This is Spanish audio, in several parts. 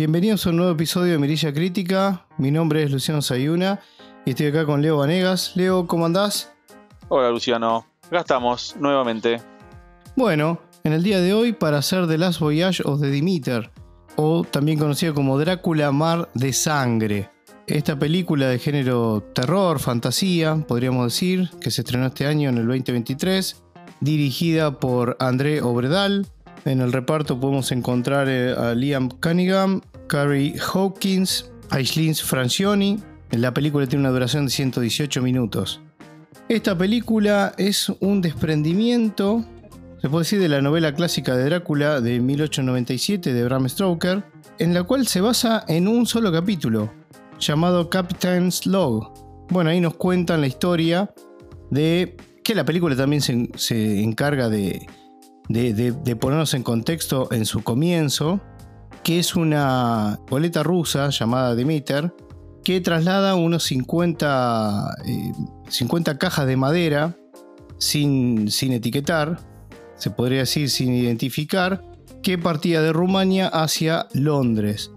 Bienvenidos a un nuevo episodio de Mirilla Crítica. Mi nombre es Luciano Sayuna y estoy acá con Leo Vanegas. Leo, ¿cómo andás? Hola Luciano, acá estamos nuevamente. Bueno, en el día de hoy para hacer The Last Voyage of the Demeter, o también conocido como Drácula Mar de Sangre. Esta película de género terror, fantasía, podríamos decir, que se estrenó este año en el 2023, dirigida por André Obredal. En el reparto podemos encontrar eh, a Liam Cunningham, Carrie Hawkins, Aislinn Francioni. La película tiene una duración de 118 minutos. Esta película es un desprendimiento, se puede decir, de la novela clásica de Drácula de 1897 de Bram Stoker, en la cual se basa en un solo capítulo, llamado Captain's Log. Bueno, ahí nos cuentan la historia de que la película también se, encarga de, de, ponernos en contexto en su comienzo, que es una boleta rusa llamada Demeter, que traslada unos 50, 50 eh, cajas de madera sin, sin etiquetar, se podría decir sin identificar, que partía de Rumania hacia Londres.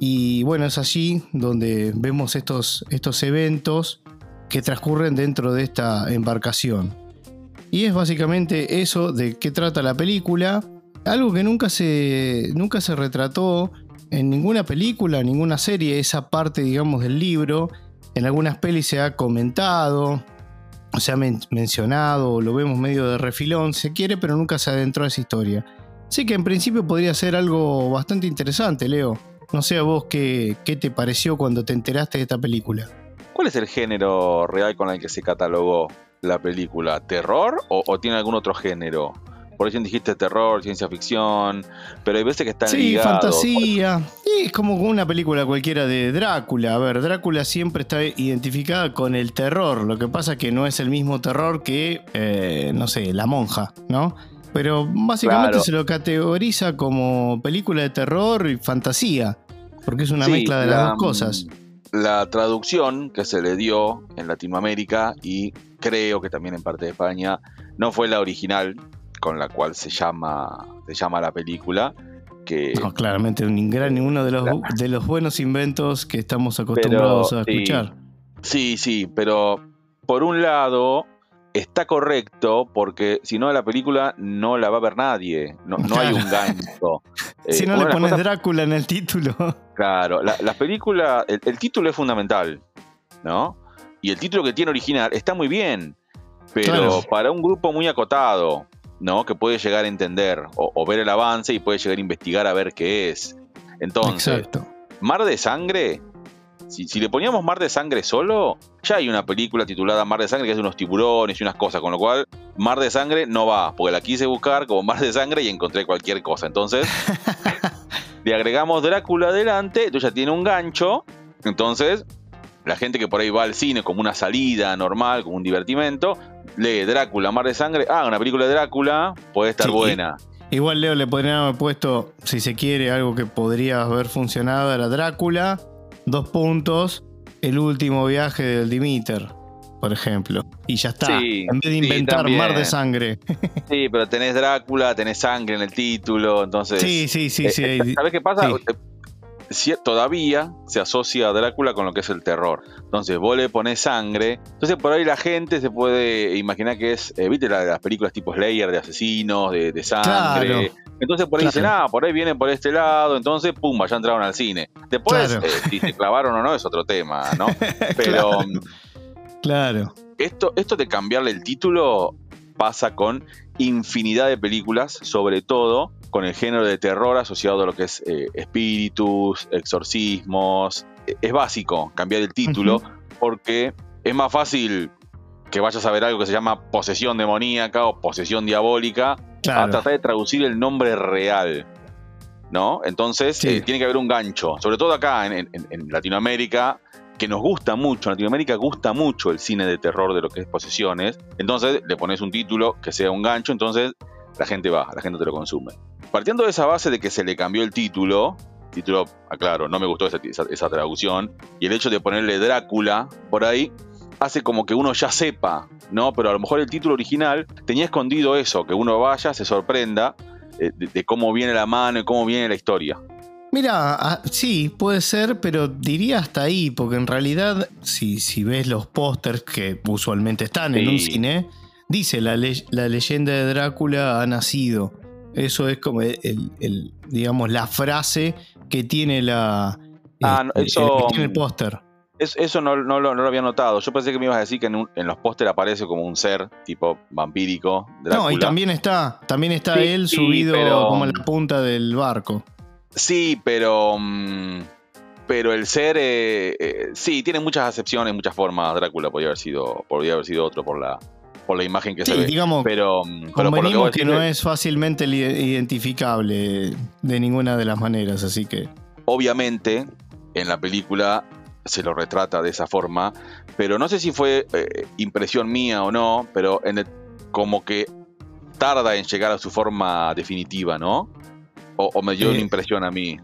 Y bueno, es allí donde vemos estos, estos eventos que transcurren dentro de esta embarcación. Y es básicamente eso de qué trata la película, algo que nunca se, nunca se retrató en ninguna película, ninguna serie, esa parte, digamos, del libro. En algunas pelis se ha comentado, se ha mencionado, lo vemos medio de refilón, se quiere, pero nunca se adentró a esa historia. Así que en principio podría ser algo bastante interesante, Leo. No sé a vos qué, qué te pareció cuando te enteraste de esta película. ¿Cuál es el género real con el que se catalogó la película? ¿Terror o, tiene algún otro género? Por ejemplo dijiste terror, ciencia ficción, pero hay veces que están sí, fantasía. Y es como una película cualquiera de Drácula. A ver, Drácula siempre está identificada con el terror. Lo que pasa es que no es el mismo terror que, eh, no sé, La Monja, ¿no? Pero básicamente se lo categoriza como película de terror y fantasía, porque es una mezcla de las dos cosas. La traducción que se le dio en Latinoamérica y creo que también en parte de España no fue la original con la cual se llama, se llama la película. Que, no, claramente un gran, uno de los, de los buenos inventos que estamos acostumbrados a escuchar. Sí, sí, pero por un lado está correcto porque si no la película no la va a ver nadie, no, hay un gancho. si no eh, le pones Drácula en el título. Claro, la, película, el, título es fundamental, ¿no? Y el título que tiene original está muy bien, pero para un grupo muy acotado, ¿no? Que puede llegar a entender o, ver el avance y puede llegar a investigar a ver qué es. Entonces, Mar de Sangre si, le poníamos Mar de Sangre solo, ya hay una película titulada Mar de Sangre que es de unos tiburones y unas cosas, con lo cual Mar de Sangre no va, porque la quise buscar como Mar de Sangre y encontré cualquier cosa. Entonces, le agregamos Drácula adelante, entonces ya tiene un gancho, entonces la gente que por ahí va al cine como una salida normal, como un divertimento, lee Drácula, Mar de Sangre, ah, una película de Drácula, puede estar buena. Igual Leo le podría haber puesto, si se quiere, algo que podría haber funcionado, era Drácula, dos puntos, el último viaje del Dimiter, por ejemplo. Y ya está. en vez de inventar mar de sangre. Sí, pero tenés Drácula, tenés sangre en el título, entonces. Sí, sí, sí, sí. Eh, ¿Sabes qué pasa? todavía se asocia a Drácula con lo que es el terror. Entonces vos le pones sangre. Entonces por ahí la gente se puede imaginar que es, eh, viste las películas tipo Slayer de asesinos, de, sangre. Entonces por ahí dicen, ah, por ahí vienen por este lado, entonces pum, ya entraron al cine. Después, eh, si se clavaron o no, es otro tema, ¿no? Pero. claro. Esto, esto de cambiarle el título pasa con infinidad de películas, sobre todo con el género de terror asociado a lo que es eh, espíritus, exorcismos. E, es básico cambiar el título porque es más fácil que vayas a ver algo que se llama posesión demoníaca o posesión diabólica a tratar de traducir el nombre real. ¿No? Entonces eh, tiene que haber un gancho, sobre todo acá en, Latinoamérica, que nos gusta mucho, en Latinoamérica gusta mucho el cine de terror de lo que es posesiones, entonces le pones un título que sea un gancho, entonces la gente va, la gente te lo consume. Partiendo de esa base de que se le cambió el título, título, aclaro, no me gustó esa, esa, traducción, y el hecho de ponerle Drácula por ahí, hace como que uno ya sepa, ¿no? Pero a lo mejor el título original tenía escondido eso, que uno vaya, se sorprenda eh, de, cómo viene la mano y cómo viene la historia. Mira, ah, sí, puede ser, pero diría hasta ahí, porque en realidad, si, si ves los pósters que usualmente están en un cine, dice la, le- la leyenda de Drácula ha nacido. Eso es como el, el- el, digamos, la frase que tiene la. Ah, no, el- el eso- que tiene el póster. Es- eso no, no lo, no lo había notado. Yo pensé que me ibas a decir que en, un- en los pósteres aparece como un ser tipo vampírico. Drácula. No, y también está, también está Sí, él sí, subido pero- como en la punta del barco. Sí, pero. mm, pero el ser. eh, eh, sí, tiene muchas acepciones, muchas formas. Drácula podría haber sido, podría haber sido otro por la, por la imagen que se Sí, ve. digamos, Pero, mm, pero por lo que vos que, no es fácilmente identificable de ninguna de las maneras, así que. obviamente en la película se lo retrata de esa forma, pero no sé si fue eh, impresión mía o no, pero en el- como que tarda en llegar a su forma definitiva, ¿no? O, o me dio Eh. una impresión a mí.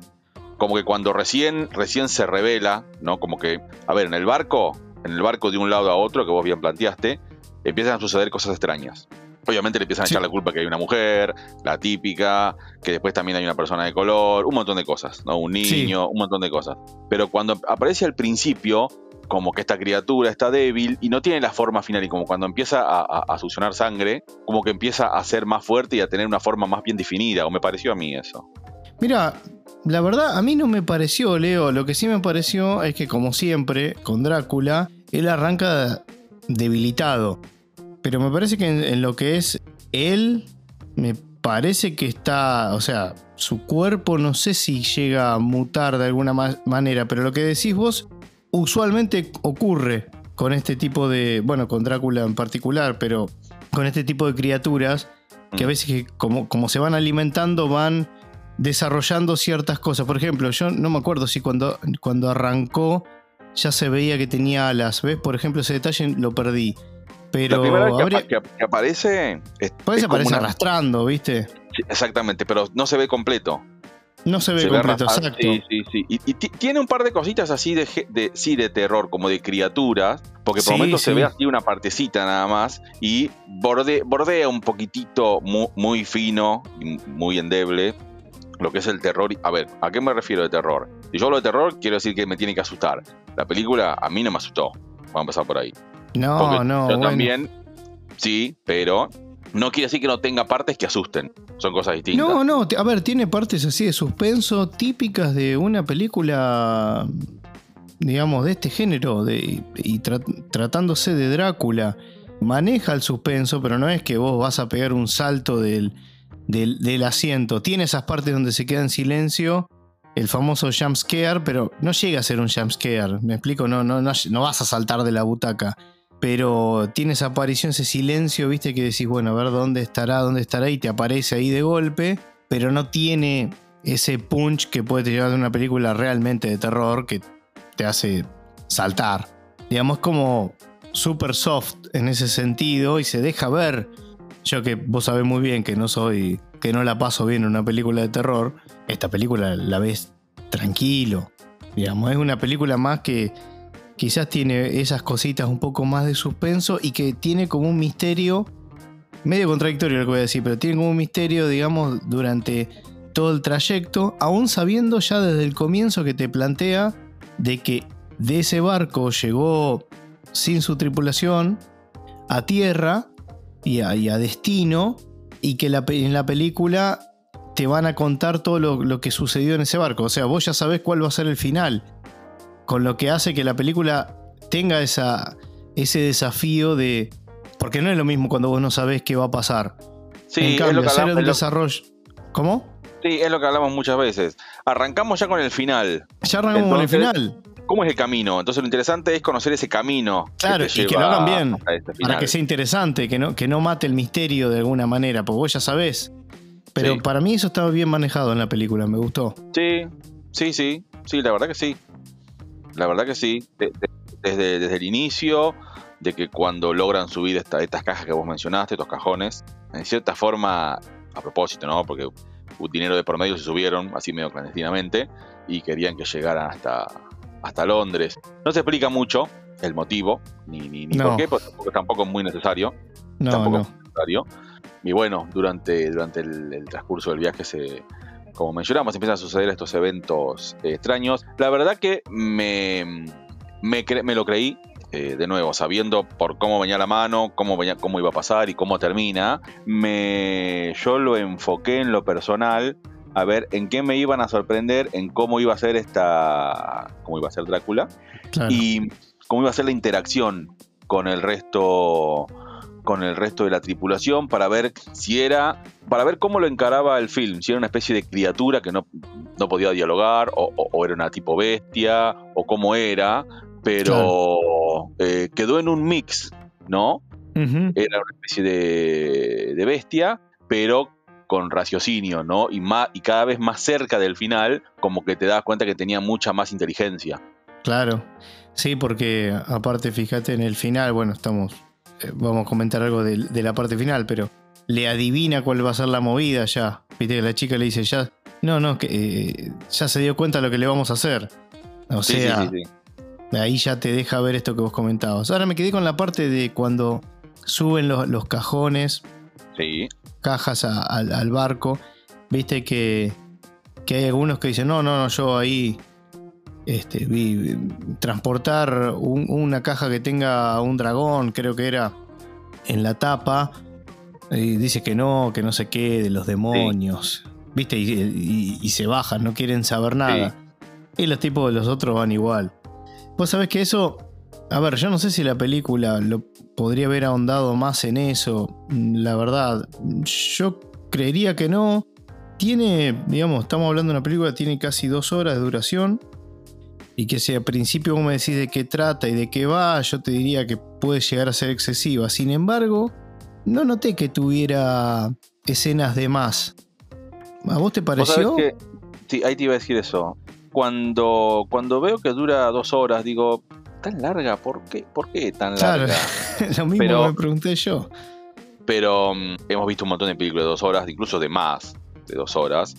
Como que cuando recién, recién se revela, ¿no? Como que, a ver, en el barco, en el barco de un lado a otro, que vos bien planteaste, empiezan a suceder cosas extrañas. Obviamente le empiezan a Sí. echar la culpa que hay una mujer, la típica, que después también hay una persona de color, un montón de cosas, ¿no? Un Sí. niño, un montón de cosas. Pero cuando aparece al principio, como que esta criatura está débil y no tiene la forma final, y como cuando empieza a, a- a succionar sangre, como que empieza a ser más fuerte y a tener una forma más bien definida, o me pareció a mí eso. Mira, la verdad, a mí no me pareció, Leo. Lo que sí me pareció es que, como siempre, con Drácula, él arranca debilitado. Pero me parece que en, en lo que es él, me parece que está. O sea, su cuerpo no sé si llega a mutar de alguna ma- manera, pero lo que decís vos usualmente ocurre con este tipo de. Bueno, con Drácula en particular, pero con este tipo de criaturas que a Mm. veces que como, como se van alimentando van desarrollando ciertas cosas. Por ejemplo, yo no me acuerdo si cuando, cuando arrancó ya se veía que tenía alas. ¿Ves? Por ejemplo, ese detalle lo perdí. Pero la primera vez que, habría- apa- que- que aparece. Es, parece es aparece una- arrastrando, ¿viste? Sí, Exactamente, pero no se ve completo. No se ve Se completo, exacto. Sí, sí, sí. Y, y ti- tiene un par de cositas así de, sí, de terror, como de criaturas, porque por Sí, momentos se ve así una partecita nada más y borde- bordea un poquitito mu- muy, fino muy endeble lo que es el terror. A ver, ¿a qué me refiero de terror? Si yo hablo de terror, quiero decir que me tiene que asustar. La película a mí no me asustó. Vamos a empezar por ahí. No, Porque no, yo bueno. también, sí, pero no quiere decir que no tenga partes que asusten. Son cosas distintas. No, no, a ver, tiene partes así de suspenso típicas de una película, digamos, de este género, de, y tra- tratándose de Drácula. Maneja el suspenso, pero no es que vos vas a pegar un salto del, del, del asiento. Tiene esas partes donde se queda en silencio, el famoso jump scare, pero no llega a ser un jump scare. Me explico, no, no, no, no vas a saltar de la butaca. Pero tiene esa aparición, ese silencio, viste, que decís, bueno, a ver dónde estará, dónde estará, y te aparece ahí de golpe, pero no tiene ese punch que puede llevar de una película realmente de terror que te hace saltar. Digamos, como super soft en ese sentido y se deja ver. Yo que vos sabés muy bien que no soy, que no la paso bien en una película de terror, esta película la ves tranquilo. Digamos, es una película más que quizás tiene esas cositas un poco más de suspenso y que tiene como un misterio, medio contradictorio lo que voy a decir, pero tiene como un misterio, digamos, durante todo el trayecto, aún sabiendo ya desde el comienzo que te plantea de que de ese barco llegó sin su tripulación a tierra y a, a destino y que en la película te van a contar todo lo, lo que sucedió en ese barco. O sea, vos ya sabés cuál va a ser el final. Con lo que hace que la película tenga esa, ese desafío de... Porque no es lo mismo cuando vos no sabés qué va a pasar. Sí, en es cambio, lo que hacer hablamos, el es lo- desarrollo... ¿Cómo? sí, es lo que hablamos muchas veces. Arrancamos ya con el final. Ya arrancamos con el final. ¿Cómo es el camino? Entonces lo interesante es conocer ese camino. Claro, y que lo hagan bien, este Para que sea interesante, que no, que no mate el misterio de alguna manera, porque vos ya sabés. Pero Sí. para mí eso estaba bien manejado en la película, me gustó. Sí, sí, sí, sí, la verdad que sí. La verdad que sí. De- de- desde, desde el inicio, de que cuando logran subir esta- estas cajas que vos mencionaste, estos cajones, en cierta forma, a propósito, ¿no? Porque un dinero de promedio se subieron, así medio clandestinamente, y querían que llegaran hasta, hasta Londres. No se explica mucho el motivo, ni, ni, ni No. por qué, porque tampoco, tampoco es muy necesario. No, tampoco no. es necesario. Y bueno, durante, durante el, el transcurso del viaje se, como mencionamos, empiezan a suceder estos eventos eh, extraños. La verdad que me, me, me lo creí, eh, de nuevo, sabiendo por cómo venía la mano, cómo, venía, cómo iba a pasar y cómo termina, me, yo lo enfoqué en lo personal a ver en qué me iban a sorprender, en cómo iba a ser esta, cómo iba a ser Drácula y cómo iba a ser la interacción con el resto con el resto de la tripulación para ver si era, para ver cómo lo encaraba el film, si era una especie de criatura que no, no podía dialogar, o, era una tipo bestia, o cómo era, pero eh, quedó en un mix, ¿no? Era una especie de, de, bestia, pero con raciocinio, ¿no? Y, más, y cada vez más cerca del final, como que te das cuenta que tenía mucha más inteligencia. Claro, sí, porque aparte, fíjate en el final, bueno, estamos vamos a comentar algo de, la parte final, pero le adivina cuál va a ser la movida ya. Viste que la chica le dice ya, no, no, que eh, ya se dio cuenta de lo que le vamos a hacer. O sea, ahí ya te deja ver esto que vos comentabas. Ahora me quedé con la parte de cuando suben los, cajones, cajas al barco. Viste que, que hay algunos que dicen, no, no, no, yo ahí este, vi, transportar una caja que tenga un dragón, creo que era en la tapa. Y dice que no, que no sé qué, de los demonios. ¿Viste? Y, se bajan, no quieren saber nada. Y los tipos de los otros van igual. Vos sabés que eso. A ver, yo no sé si la película lo podría haber ahondado más en eso. La verdad, yo creería que no. Tiene, digamos, estamos hablando de una película tiene casi dos horas de duración y que si al principio vos me decís de qué trata y de qué va, yo te diría que puede llegar a ser excesiva. Sin embargo, no noté que tuviera escenas de más. ¿A vos te pareció? sí, ahí te iba a decir eso. Cuando, cuando veo que dura dos horas, digo, tan larga, ¿por qué, ¿Por qué tan larga? lo mismo me pregunté yo. Pero mm, hemos visto un montón de películas de dos horas, incluso de más de dos horas.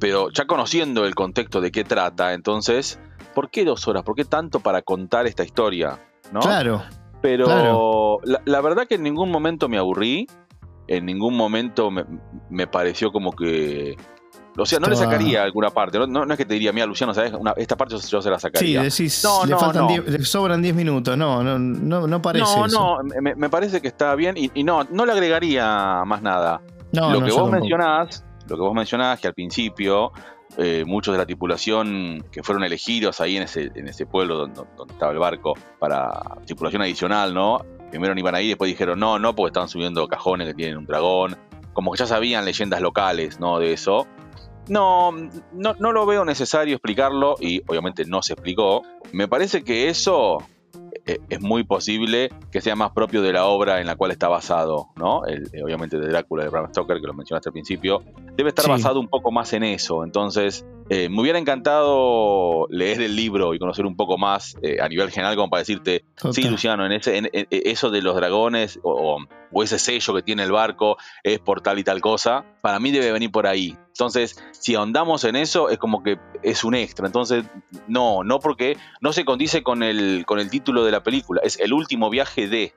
Pero ya conociendo el contexto de qué trata, entonces ¿por qué dos horas? ¿Por qué tanto para contar esta historia? ¿no? Claro. Pero La, verdad que en ningún momento me aburrí, en ningún momento me, pareció como que... O sea, no le sacaría alguna parte. No, es que te diría, mira, Luciano, ¿sabes? esta parte yo, se la sacaría. Sí, decís, no, le, faltan le sobran 10 minutos. No, no, no, no parece. No, no, me, parece que está bien y, no, no le agregaría más nada. No, lo que vos mencionás, lo que vos mencionás, que al principio eh, muchos de la tripulación que fueron elegidos ahí en ese, en ese pueblo donde, estaba el barco para tripulación adicional, ¿no? Primero no iban ahí, después dijeron no, no, porque estaban subiendo cajones que tienen un dragón. Como que ya sabían leyendas locales, ¿no? De eso. No, no, no lo veo necesario explicarlo y obviamente no se explicó. Me parece que eso es muy posible que sea más propio de la obra en la cual está basado, ¿no? Eh, obviamente de Drácula de Bram Stoker, que lo mencionaste al principio, debe estar basado un poco más en eso. Entonces, eh, me hubiera encantado leer el libro y conocer un poco más a nivel general, como para decirte, sí, Luciano, en, ese, en, eso de los dragones o, o, ese sello que tiene el barco es por tal y tal cosa, para mí debe venir por ahí. Entonces, si ahondamos en eso, es como que es un extra. Entonces, no, no porque no se condice con el, con el título de la película. Es el último viaje de.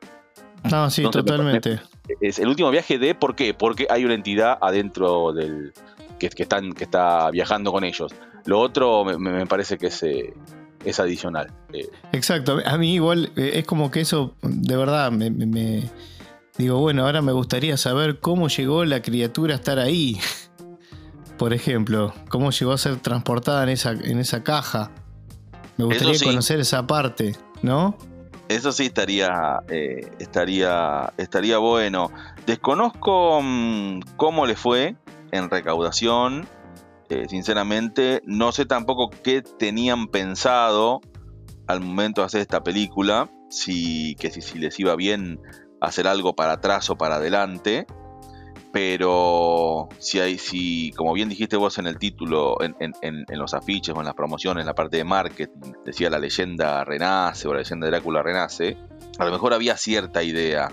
No, sí, totalmente. Es el último viaje de, ¿por qué? Porque hay una entidad adentro del. Que, están, que está viajando con ellos. Lo otro me, parece que es. Eh, es adicional. Eh. Exacto, a mí igual eh, es como que eso de verdad me, me, digo, bueno, ahora me gustaría saber cómo llegó la criatura a estar ahí. por ejemplo, cómo llegó a ser transportada en esa, en esa caja. Me gustaría conocer esa parte, ¿no? Eso sí estaría, eh, estaría, estaría bueno. Desconozco mm, cómo le fue en recaudación. Eh, sinceramente, no sé tampoco qué tenían pensado al momento de hacer esta película. Si, que si, les iba bien hacer algo para atrás o para adelante pero si hay, si, como bien dijiste vos en el título, en, los afiches o en las promociones, en la parte de marketing, decía la leyenda renace o la leyenda de Drácula renace, a lo mejor había cierta idea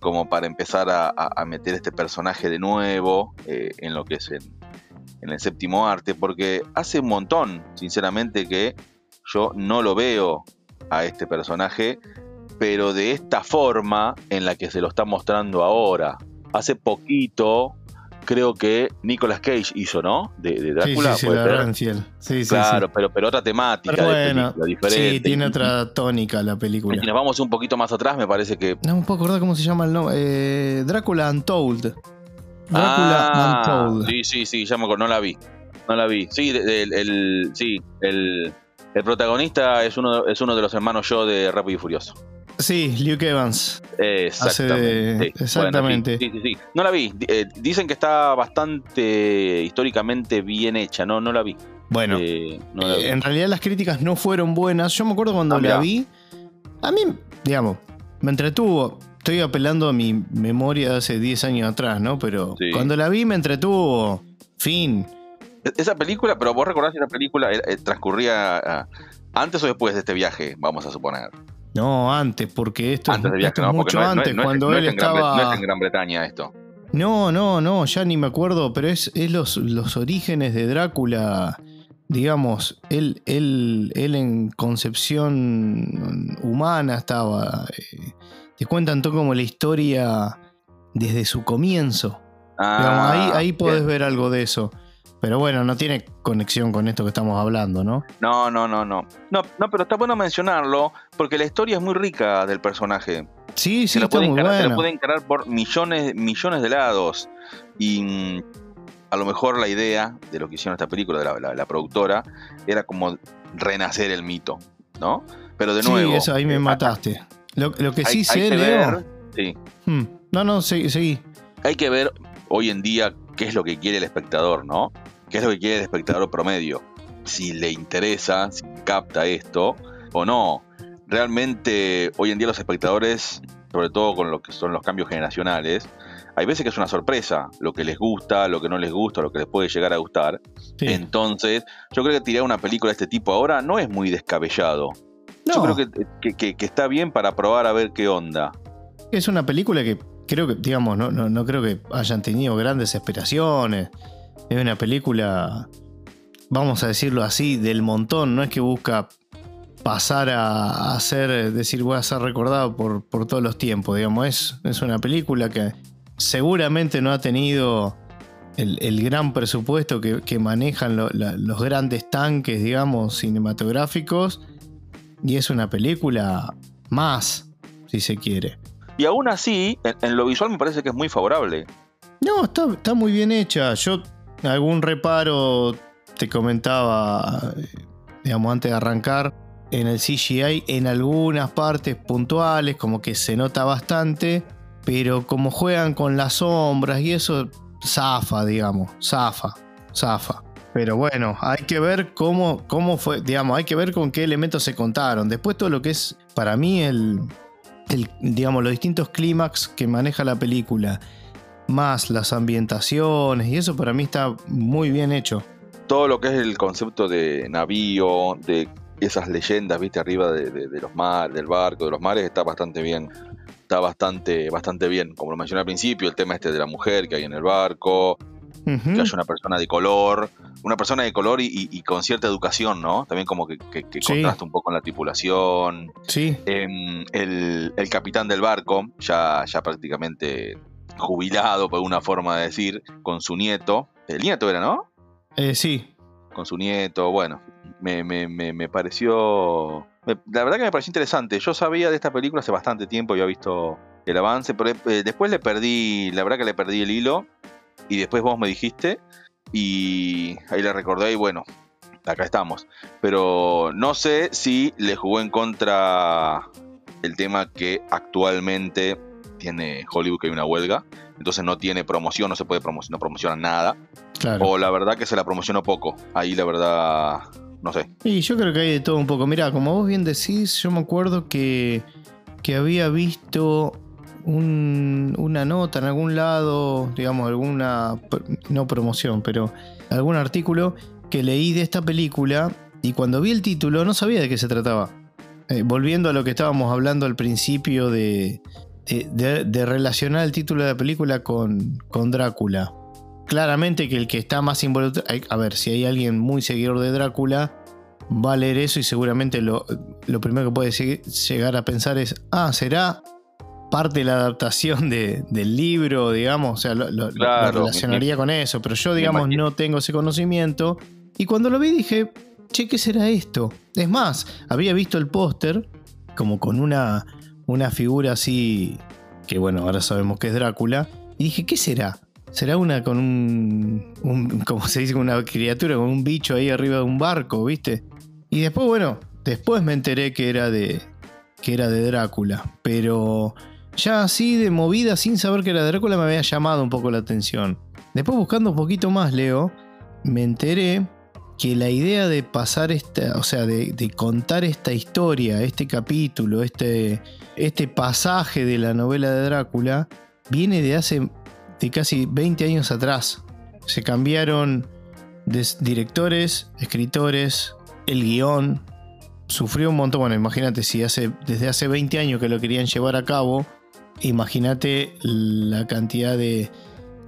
como para empezar a, meter este personaje de nuevo eh, en lo que es en, el séptimo arte, porque hace un montón, sinceramente, que yo no lo veo a este personaje, pero de esta forma en la que se lo está mostrando ahora. Hace poquito creo que Nicolas Cage hizo, ¿no? De, de Drácula. Sí, sí, sí. Sí, sí, claro, sí. Pero, pero otra temática Pero de bueno, película, diferente. sí, tiene Y- otra tónica la película. Y nos vamos un poquito más atrás, me parece que. No me puedo acordar cómo se llama el nombre. Eh, Drácula Untold. Drácula Ah, Untold. Sí, sí, sí, ya me acuerdo, no la vi. No la vi. Sí, de- el, sí, el, el protagonista es uno, es uno de los hermanos yo de Rápido y Furioso. Sí, Luke Evans. Exactamente. Hace sí. exactamente. Bueno, sí, sí, sí, sí. No la vi. Eh, dicen que está bastante históricamente bien hecha. No, no la vi. Bueno, Eh, no la vi. eh, en realidad las críticas no fueron buenas. Yo me acuerdo cuando Ah, la vi. A mí, digamos, me entretuvo. Estoy apelando a mi memoria de hace 10 años atrás, ¿no? Pero cuando la vi me entretuvo. Fin. E-, Esa película, pero vos recordás que esa película transcurría ah, antes o después de este viaje, vamos a suponer. No, antes, porque esto, Antes es, viaje, no, mucho no antes, no cuando él estaba. no es en Gran Bretaña esto. No, no, no, ya ni me acuerdo, pero es, es los, los orígenes de Drácula. Digamos, él, él, él en concepción humana estaba. eh, te cuentan todo como la historia desde su comienzo. Digamos, Ah, ahí, ahí podés bien. ver algo de eso. Pero bueno, no tiene conexión con esto que estamos hablando, ¿no? No, no, no, no. No, no, pero está bueno mencionarlo porque la historia es muy rica del personaje. Sí, sí, se, está muy encarar, se lo puede encarar por millones, millones de lados. Y mm, a lo mejor la idea de lo que hicieron esta película, de la, la- la productora, era como renacer el mito, ¿no? Pero de nuevo. sí, eso ahí me eh, mataste. Lo, lo que hay- sí hay sé, que Leo. ver- sí. Hmm, No, no, seguí. seguí. hay que ver hoy en día qué es lo que quiere el espectador, ¿no? ¿Qué es lo que quiere el espectador promedio? Si le interesa, si capta esto o no. Realmente hoy en día los espectadores, sobre todo con lo que son los cambios generacionales, hay veces que es una sorpresa lo que les gusta, lo que no les gusta, lo que les puede llegar a gustar. Sí. Entonces, yo creo que tirar una película de este tipo ahora no es muy descabellado. Yo creo que, que- que- que está bien para probar a ver qué onda. Es una película que creo que, digamos, no, no, no creo que hayan tenido grandes esperaciones. Es una película, vamos a decirlo así, del montón. No es que busca pasar a, a ser, decir, voy a ser recordado por, por todos los tiempos. Digamos, es, es una película que seguramente no ha tenido el, el gran presupuesto que, que manejan lo- la- los grandes tanques, digamos, cinematográficos. Y es una película más, si se quiere. Y aún así, en, en lo visual me parece que es muy favorable. No, está, está muy bien hecha. Yo algún reparo te comentaba, digamos, antes de arrancar, en el CGI, en algunas partes puntuales, como que se nota bastante, pero como juegan con las sombras y eso, zafa, digamos, zafa, zafa. Pero bueno, hay que ver cómo, cómo fue, digamos, hay que ver con qué elementos se contaron. Después todo lo que es, para mí, el, el, digamos, los distintos clímax que maneja la película, más las ambientaciones, y eso para mí está muy bien hecho. Todo lo que es el concepto de navío, de esas leyendas, viste, arriba de, de- de los mares, del barco, de los mares, está bastante bien. Está bastante, bastante bien. Como lo mencioné al principio, el tema este de la mujer que hay en el barco, que haya una persona de color, una persona de color y, y- y con cierta educación, ¿no? También como que, que, que Sí. contrasta un poco con la tripulación. Sí, Em, el, el capitán del barco, ya, ya prácticamente jubilado, por una forma de decir, con su nieto. El nieto era, ¿no? eh, sí, Con su nieto, bueno. Me, me, me, me pareció. la verdad que me pareció interesante. Yo sabía de esta película hace bastante tiempo, había visto el avance, pero eh, después le perdí, la verdad que le perdí el hilo. Y después vos me dijiste. Y ahí le recordé y bueno, acá estamos. Pero no sé si le jugó en contra el tema que actualmente tiene Hollywood, que hay una huelga. Entonces no tiene promoción, no se puede promocionar, no promociona nada. claro. O la verdad que se la promocionó poco. Ahí la verdad, no sé. Y yo creo que hay de todo un poco. Mirá, como vos bien decís, yo me acuerdo que, que había visto un- una nota en algún lado, digamos, alguna, no promoción, pero algún artículo que leí de esta película y cuando vi el título no sabía de qué se trataba. Eh, volviendo a lo que estábamos hablando al principio de, de, de- de relacionar el título de la película con, con Drácula. Claramente que el que está más involucrado, a ver, si hay alguien muy seguidor de Drácula, va a leer eso y seguramente lo, lo primero que puede lleg- llegar a pensar es, ah, será aparte de la adaptación de, del libro, digamos, o sea, lo, lo- lo Claro, relacionaría con eso, pero yo, digamos, no tengo ese conocimiento. Y cuando lo vi dije, che, ¿qué será esto? Es más, había visto el póster como con una, una figura así, que bueno, ahora sabemos que es Drácula, y dije, ¿qué será? ¿Será una con un, como se dice, una criatura, con un bicho ahí arriba de un barco, viste? Y después, bueno, después me enteré que era de, que era de Drácula, pero ya así de movida, sin saber que era de Drácula, me había llamado un poco la atención. Después buscando un poquito más, Leo, me enteré que la idea de pasar esta, o sea, de, contar esta historia, este capítulo, este, este pasaje de la novela de Drácula, viene de hace de casi 20 años atrás. Se cambiaron directores, escritores, el guion. Sufrió un montón. Bueno, imagínate si hace, desde hace 20 años que lo querían llevar a cabo. Imagínate la cantidad de.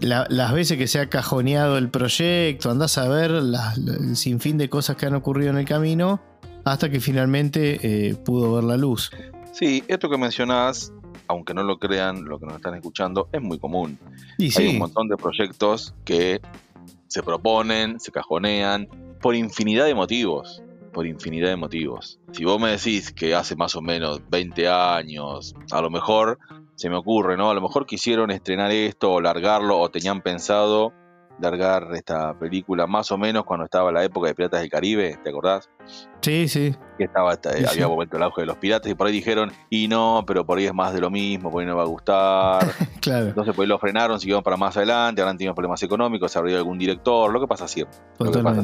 La- las veces que se ha cajoneado el proyecto. Andás a ver la- la- el sinfín de cosas que han ocurrido en el camino. Hasta que finalmente eh, pudo ver la luz. Sí, esto que mencionás, aunque no lo crean, lo que nos están escuchando, es muy común. Y Hay un montón de proyectos que se proponen, se cajonean, por infinidad de motivos. Por infinidad de motivos. Si vos me decís que hace más o menos 20 años, a lo mejor se me ocurre, ¿no? A lo mejor quisieron estrenar esto o largarlo o tenían pensado largar esta película más o menos cuando estaba la época de Piratas del Caribe, ¿te acordás? sí, sí. que estaba esta- Sí, había sí. vuelto el auge de los piratas y por ahí dijeron y no pero por ahí es más de lo mismo por ahí no va a gustar Claro, entonces por ahí lo frenaron siguieron para más adelante ahora han tenido problemas económicos se abrió algún director lo que pasa siempre pasa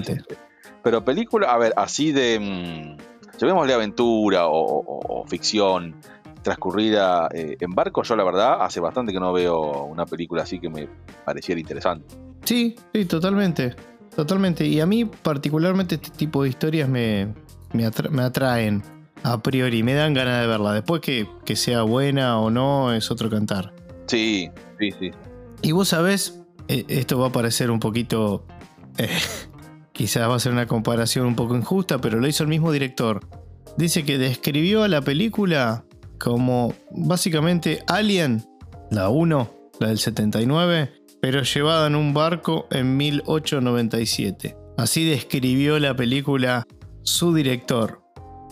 pero película a ver así de mm, llamémosle aventura o, o- o ficción transcurrida eh, en barco yo la verdad hace bastante que no veo una película así que me pareciera interesante Sí, sí, totalmente. Totalmente. Y a mí, particularmente, este tipo de historias me, me, atra- me atraen a priori. Me dan ganas de verla. Después que, que sea buena o no, es otro cantar. sí sí sí Y vos sabés, eh, esto va a parecer un poquito. eh, quizás va a ser una comparación un poco injusta, pero lo hizo el mismo director. Dice que describió a la película como básicamente Alien, la 1, la del 79, pero llevada en un barco en 1897. Así describió la película su director.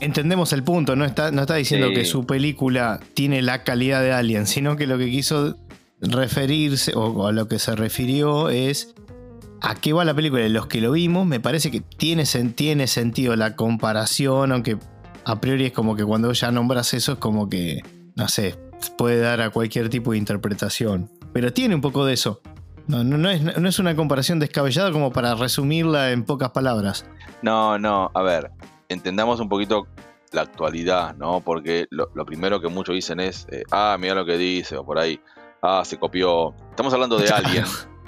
Entendemos el punto, no está, no está diciendo Sí. que su película tiene la calidad de Alien, sino que lo que quiso referirse o a lo que se refirió es a qué va la película. Los que lo vimos, me parece que tiene, tiene sentido la comparación, aunque a priori es como que cuando ya nombras eso es como que, no sé, puede dar a cualquier tipo de interpretación. Pero tiene un poco de eso. No, no, no es, no es una comparación descabellada como para resumirla en pocas palabras. No, no, a ver, entendamos un poquito la actualidad, ¿no? Porque lo, lo primero que muchos dicen es, eh, ah, mira lo que dice, o por ahí, ah, se copió. Estamos hablando de. Alien,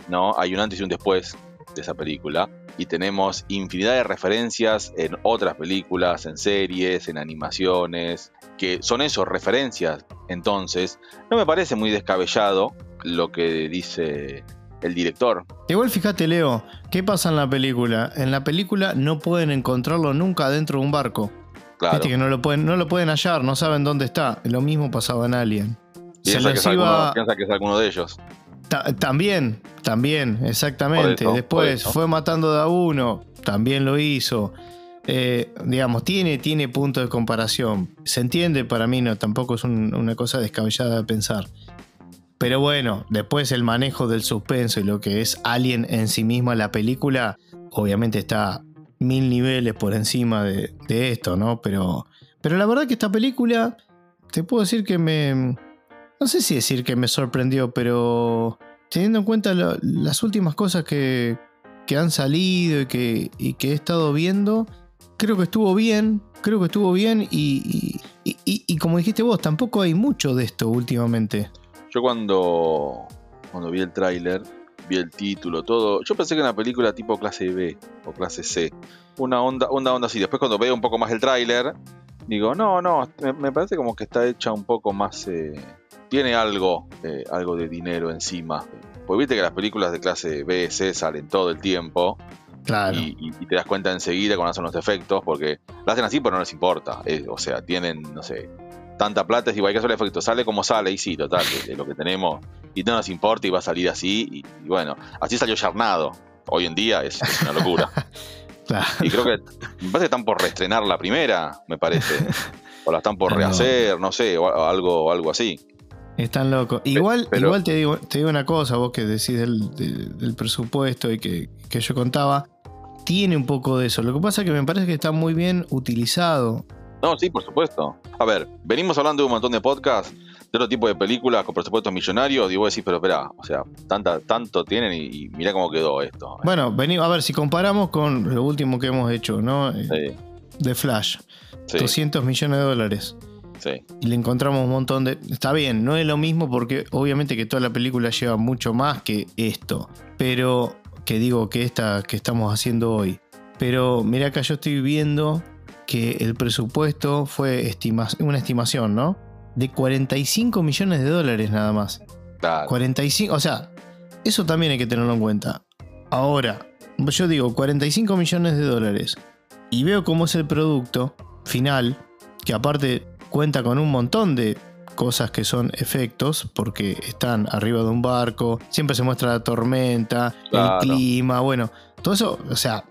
¿no? Hay un antes y un después de esa película. Y tenemos infinidad de referencias en otras películas, en series, en animaciones, que son eso, referencias. Entonces, no me parece muy descabellado lo que dice el director. Igual fíjate, Leo, ¿qué pasa en la película? En la película no pueden encontrarlo nunca dentro de un barco. Claro. Viste que no lo, pueden, no lo pueden hallar, no saben dónde está. Lo mismo pasaba en Alien. Se que, alguno, piensa que es alguno de ellos. Ta- también, también, exactamente. Después fue matando de a uno, también lo hizo. Eh, digamos, tiene, tiene punto de comparación. Se entiende, para mí no, tampoco es un- una cosa descabellada de pensar. Pero bueno, después el manejo del suspenso y lo que es Alien en sí misma, la película, obviamente está mil niveles por encima de, de esto, ¿no? Pero, pero la verdad que esta película, te puedo decir que me... No sé si decir que me sorprendió, pero teniendo en cuenta las últimas cosas que, que han salido y que, y que he estado viendo, creo que estuvo bien, creo que estuvo bien y, y- y- como dijiste vos, tampoco hay mucho de esto últimamente. Yo cuando, cuando vi el tráiler, vi el título, todo, yo pensé que era una película tipo clase B o clase C. Una onda, onda, onda así. Después cuando veo un poco más el tráiler, digo, no, no, me, me parece como que está hecha un poco más... eh, tiene algo, eh, algo de dinero encima. Pues viste que las películas de clase B, C salen todo el tiempo Claro. y, y- y te das cuenta enseguida cuando hacen los efectos, porque lo hacen así, pero no les importa. Eh, o sea, tienen, no sé, tanta plata, es igual que hacer el efecto, sale como sale, y sí, total, de, lo que tenemos, y no nos importa y va a salir así, y, bueno, así salió Yarnado. Hoy en día es, una locura. Y creo que, me parece que están por reestrenar la primera, me parece. o la están por rehacer, no sé, o algo, algo así. Están locos. Igual, igual te digo, te digo una cosa, vos que decís del, presupuesto y que, que, yo contaba, tiene un poco de eso. Lo que pasa es que me parece que está muy bien utilizado. No, sí, por supuesto. A ver, venimos hablando de un montón de podcasts, de otro tipo de películas con presupuestos millonarios, y vos decís, pero espera, o sea, tanta, tanto tienen y, mirá cómo quedó esto. Bueno, vení, a ver, si comparamos con lo último que hemos hecho, ¿no? Sí. De Flash. 200 millones de dólares. Sí. Y le encontramos un montón de... Está bien, no es lo mismo porque obviamente que toda la película lleva mucho más que esto. Pero que digo que esta que estamos haciendo hoy. Pero mira acá yo estoy viendo que el presupuesto fue una estimación, ¿no? De 45 millones de dólares nada más. 45, o sea, eso también hay que tenerlo en cuenta. Ahora, yo digo 45 millones de dólares y veo cómo es el producto final, que aparte cuenta con un montón de cosas que son efectos, porque están arriba de un barco, siempre se muestra la tormenta, el clima, bueno, todo eso, o sea,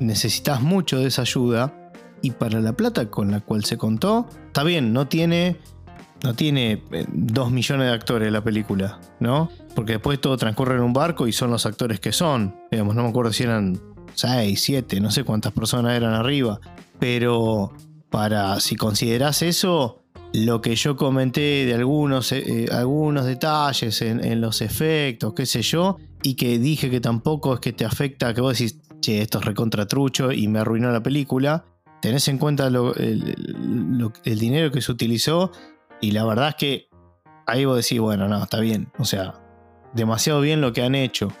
necesitas mucho de esa ayuda y para la plata con la cual se contó, está bien, no tiene, no tiene eh, dos millones de actores la película, ¿no? Porque después todo transcurre en un barco y son los actores que son. Digamos, no me acuerdo si eran seis, siete, no sé cuántas personas eran arriba. Pero para, si consideras eso, lo que yo comenté de algunos, eh, eh, algunos detalles en, en, los efectos, qué sé yo, y que dije que tampoco es que te afecta, que vos decís, che, esto es recontratrucho y me arruinó la película tenés en cuenta el, dinero que se utilizó y la verdad es que ahí vos decís, bueno, no, está bien. O sea, demasiado bien lo que han hecho.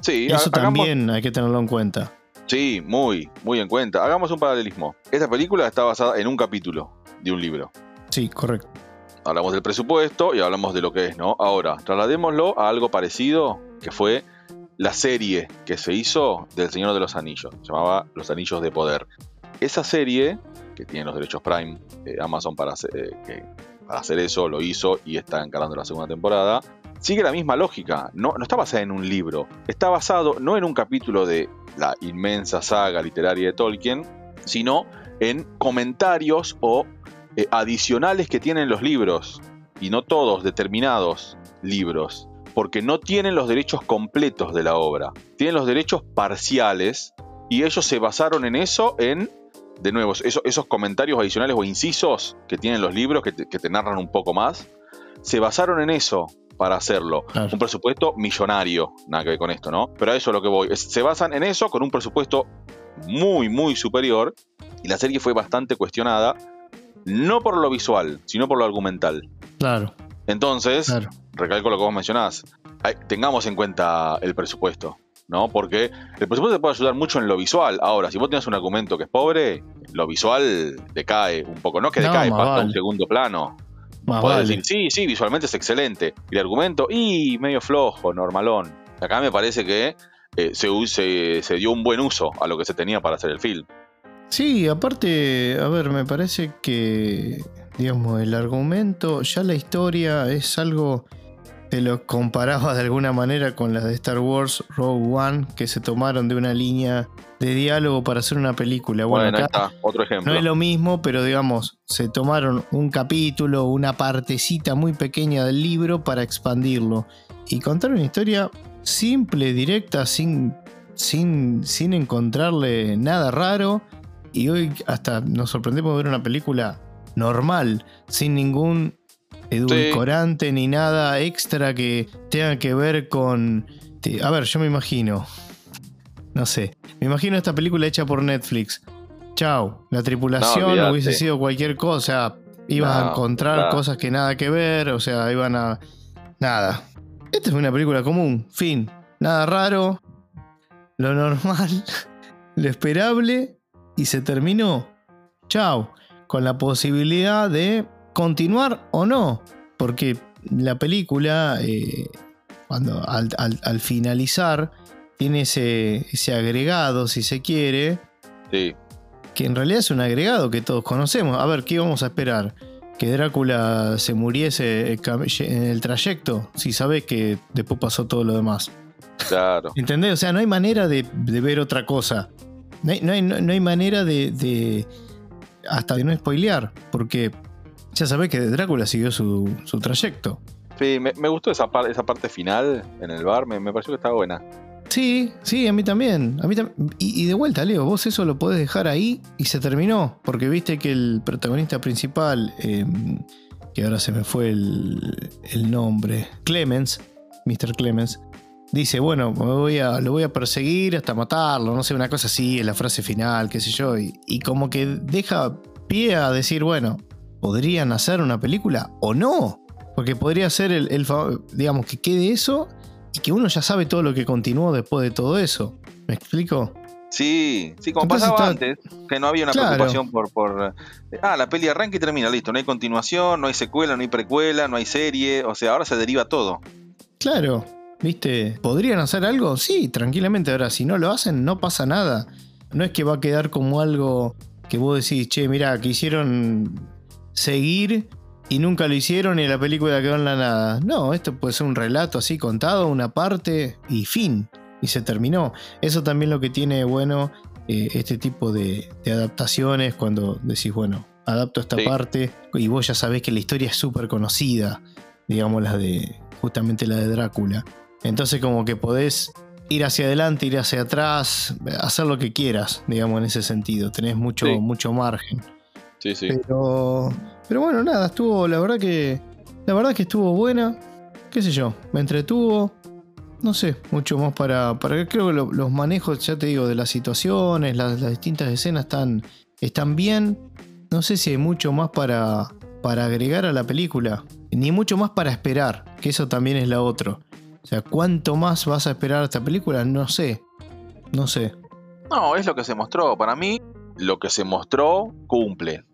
Sí, Eso también hay que tenerlo en cuenta. Sí, muy, muy en cuenta. Hagamos un paralelismo. Esta película está basada en un capítulo de un libro. Sí, correcto. Hablamos del presupuesto y hablamos de lo que es, ¿no? Ahora, trasladémoslo a algo parecido, que fue la serie que se hizo del Señor de los Anillos. Se llamaba Los Anillos de Poder. Esa serie, que tiene los derechos Prime, eh, Amazon para hacer, eh, para hacer eso, lo hizo y está encarando la segunda temporada, sigue la misma lógica. No, está basada en un libro, está basado no en un capítulo de la inmensa saga literaria de Tolkien, sino en comentarios o eh, adicionales que tienen los libros, y no todos determinados libros, porque no tienen los derechos completos de la obra, tienen los derechos parciales, y ellos se basaron en eso en de nuevo, esos comentarios adicionales o incisos que tienen los libros que te, narran un poco más, se basaron en eso para hacerlo. Un presupuesto millonario, nada que ver con esto, ¿no? Pero a eso es lo que voy. se basan en eso con un presupuesto muy, muy superior y la serie fue bastante cuestionada, no por lo visual, sino por lo argumental. Claro. Entonces, recalco lo que vos mencionás, tengamos en cuenta el presupuesto. ¿no? Porque el presupuesto te puede ayudar mucho en lo visual. Ahora, si vos tienes un argumento que es pobre, lo visual decae un poco. No que decae, pasa a un segundo plano. Decir, sí, sí, visualmente es excelente. Y el argumento, y medio flojo, normalón. Acá me parece que eh, se, se dio un buen uso a lo que se tenía para hacer el film. Sí, aparte, a ver, me parece que, digamos, el argumento, ya la historia es algo lo comparaba de alguna manera con las de Star Wars Rogue One, que se tomaron de una línea de diálogo para hacer una película. Bueno, acá otro ejemplo. No es lo mismo, pero digamos, se tomaron un capítulo, una partecita muy pequeña del libro para expandirlo y contar una historia simple, directa, sin, sin, sin encontrarle nada raro. Y hoy hasta nos sorprendemos de ver una película normal, sin ningún edulcorante ni nada extra que tenga que ver con... A ver, yo me imagino, no sé, me imagino esta película hecha por Netflix. Chao, la tripulación hubiese sido cualquier cosa, iban a encontrar cosas que nada que ver, o sea, iban a... Nada. Esta es una película común, fin, nada raro, lo normal, lo esperable, y se terminó. Chao, con la posibilidad de continuar o no, porque la película, eh, cuando al, finalizar, tiene ese, ese, agregado, si se quiere, sí. que en realidad es un agregado que todos conocemos. A ver, ¿qué vamos a esperar? que Drácula se muriese en el trayecto, si sabes que después pasó todo lo demás. Claro. ¿Entendés? O sea, no hay manera de, ver otra cosa. No hay, manera de, hasta de no spoilear, porque ya sabés que Drácula siguió su, trayecto. Sí, me, gustó esa, esa parte final en el bar, me, me pareció que estaba buena. Sí, sí, a mí también. A mí y, de vuelta, Leo, vos eso lo podés dejar ahí y se terminó. Porque viste que el protagonista principal, em, que ahora se me fue el, nombre, Clemens, Mr. Clemens, dice, bueno, me voy a, lo voy a perseguir hasta matarlo, no sé, una cosa así, en la frase final, qué sé yo. Y, como que deja pie a decir, bueno, ¿podrían hacer una película o no? Porque podría ser el, el digamos, que quede eso y que uno ya sabe todo lo que continuó después de todo eso. ¿Me explico? Sí, sí, como pasaba antes, que no había una preocupación por, por. Eh, ah, la peli arranca y termina, listo. No hay continuación, no hay secuela, no hay precuela, no hay serie. O sea, ahora se deriva todo. Claro, ¿viste? ¿Podrían hacer algo? Sí, tranquilamente. Ahora, si no lo hacen, no pasa nada. No es que va a quedar como algo que vos decís, che, mira, quisieron seguir y nunca lo hicieron y la película quedó en la nada. No, esto puede ser un relato así contado, una parte y fin. Y se terminó. Eso también lo que tiene bueno eh, este tipo de, adaptaciones cuando decís, bueno, adapto esta parte y vos ya sabés que la historia es súper conocida, digamos la de justamente la de Drácula. Entonces como que podés ir hacia adelante, ir hacia atrás, hacer lo que quieras, digamos en ese sentido. Tenés mucho, mucho margen. Sí, sí. Pero pero bueno, nada, estuvo, la verdad que. La verdad que estuvo buena. Qué sé yo, me entretuvo. No sé, mucho más para. para creo que los manejos, ya te digo, de las situaciones, las, distintas escenas están, están bien. No sé si hay mucho más para, para agregar a la película. Ni mucho más para esperar, que eso también es la otra. O sea, ¿cuánto más vas a esperar a esta película? No sé. No sé. No, es lo que se mostró. Para mí, lo que se mostró cumple.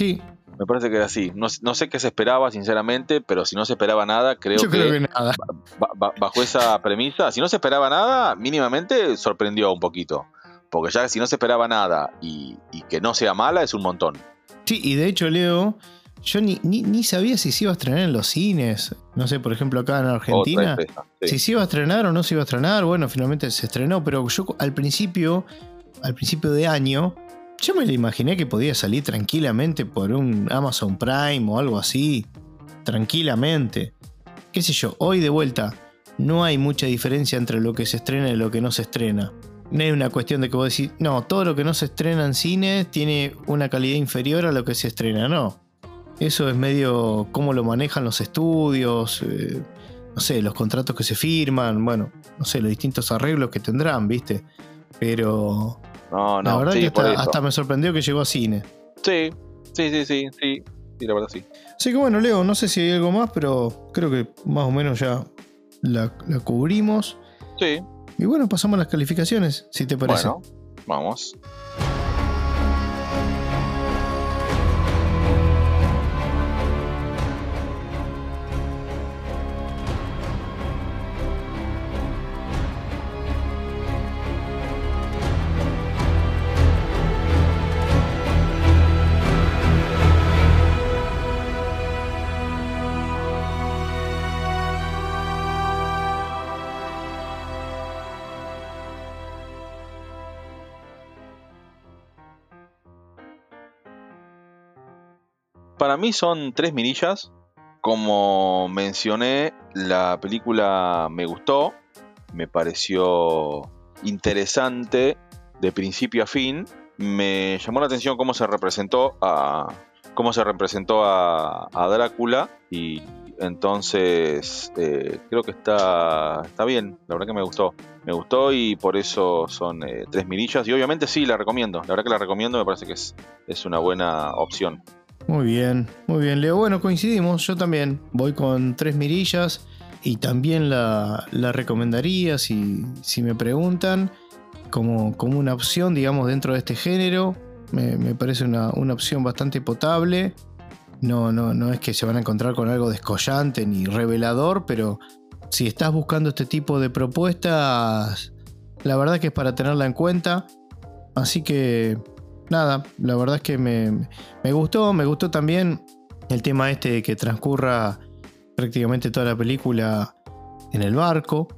Sí, me parece que era así. No, sé qué se esperaba, sinceramente, pero si no se esperaba nada, creo Yo que, creo que nada. bajo esa premisa, si no se esperaba nada, mínimamente sorprendió un poquito. Porque ya si no se esperaba nada y, que no sea mala, es un montón. Sí, y de hecho, Leo, yo ni, ni, sabía si se iba a estrenar en los cines. No sé, por ejemplo, acá en Argentina. Si se iba a estrenar o no se iba a estrenar. Bueno, finalmente se estrenó, pero yo al principio, al principio de año, yo me lo imaginé que podía salir tranquilamente por un Amazon Prime o algo así. Tranquilamente. Qué sé yo, hoy de vuelta, no hay mucha diferencia entre lo que se estrena y lo que no se estrena. No hay una cuestión de que vos decís, no, todo lo que no se estrena en cine tiene una calidad inferior a lo que se estrena, no. Eso es medio cómo lo manejan los estudios, eh, no sé, los contratos que se firman, bueno, no sé, los distintos arreglos que tendrán, ¿viste? Pero no, no. La verdad que hasta, me sorprendió que llegó a cine. Sí, sí, sí, sí, sí. Sí, la verdad sí. Así que bueno, Leo, no sé si hay algo más, pero creo que más o menos ya la, la cubrimos. Sí. Y bueno, pasamos a las calificaciones, si te parece. Bueno, vamos. Para mí son tres mirillas. Como mencioné, la película me gustó, me pareció interesante de principio a fin. Me llamó la atención cómo se representó a cómo se representó a, Drácula y entonces eh, creo que está, está bien, la verdad que me gustó. Me gustó y por eso son eh, tres mirillas y obviamente sí, la recomiendo. La verdad que la recomiendo, me parece que es, es una buena opción. Muy bien, muy bien, Leo. Bueno, coincidimos. Yo también voy con tres mirillas y también la, recomendaría si, si, me preguntan como, como, una opción, digamos, dentro de este género. Me, parece una, opción bastante potable. No, no, no es que se van a encontrar con algo descollante ni revelador, pero si estás buscando este tipo de propuestas, la verdad que es para tenerla en cuenta. Así que nada, la verdad es que me, gustó, me gustó también El tema este de que transcurra prácticamente toda la película en el barco,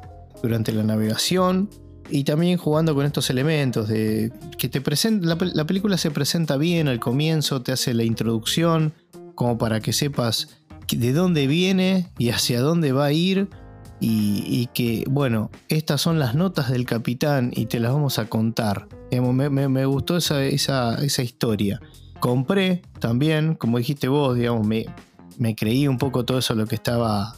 durante la navegación, y también jugando con estos elementos de que te presenta la, película se presenta bien al comienzo, te hace la introducción como para que sepas de dónde viene y hacia dónde va a ir y, que bueno, estas son las notas del capitán y te las vamos a contar. Me, gustó esa, historia. Compré también, como dijiste vos, digamos, me, me creí un poco todo eso lo que estaba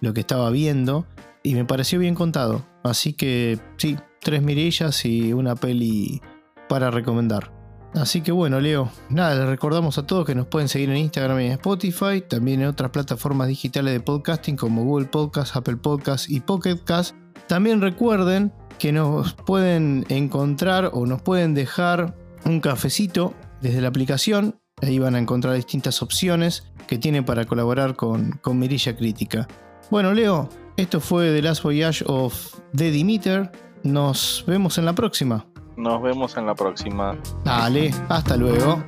lo que estaba viendo y me pareció bien contado. Así que sí, tres mirillas y una peli para recomendar. Así que bueno, Leo, nada, les recordamos a todos que nos pueden seguir en Instagram y en Spotify, también en otras plataformas digitales de podcasting como Google Podcast, Apple Podcast y Pocket Cast. También recuerden que nos pueden encontrar o nos pueden dejar un cafecito desde la aplicación. Ahí van a encontrar distintas opciones que tienen para colaborar con, con Mirilla Crítica. Bueno, Leo, esto fue The Last Voyage of The Dimiter. Nos vemos en la próxima. Nos vemos en la próxima. Dale, hasta luego.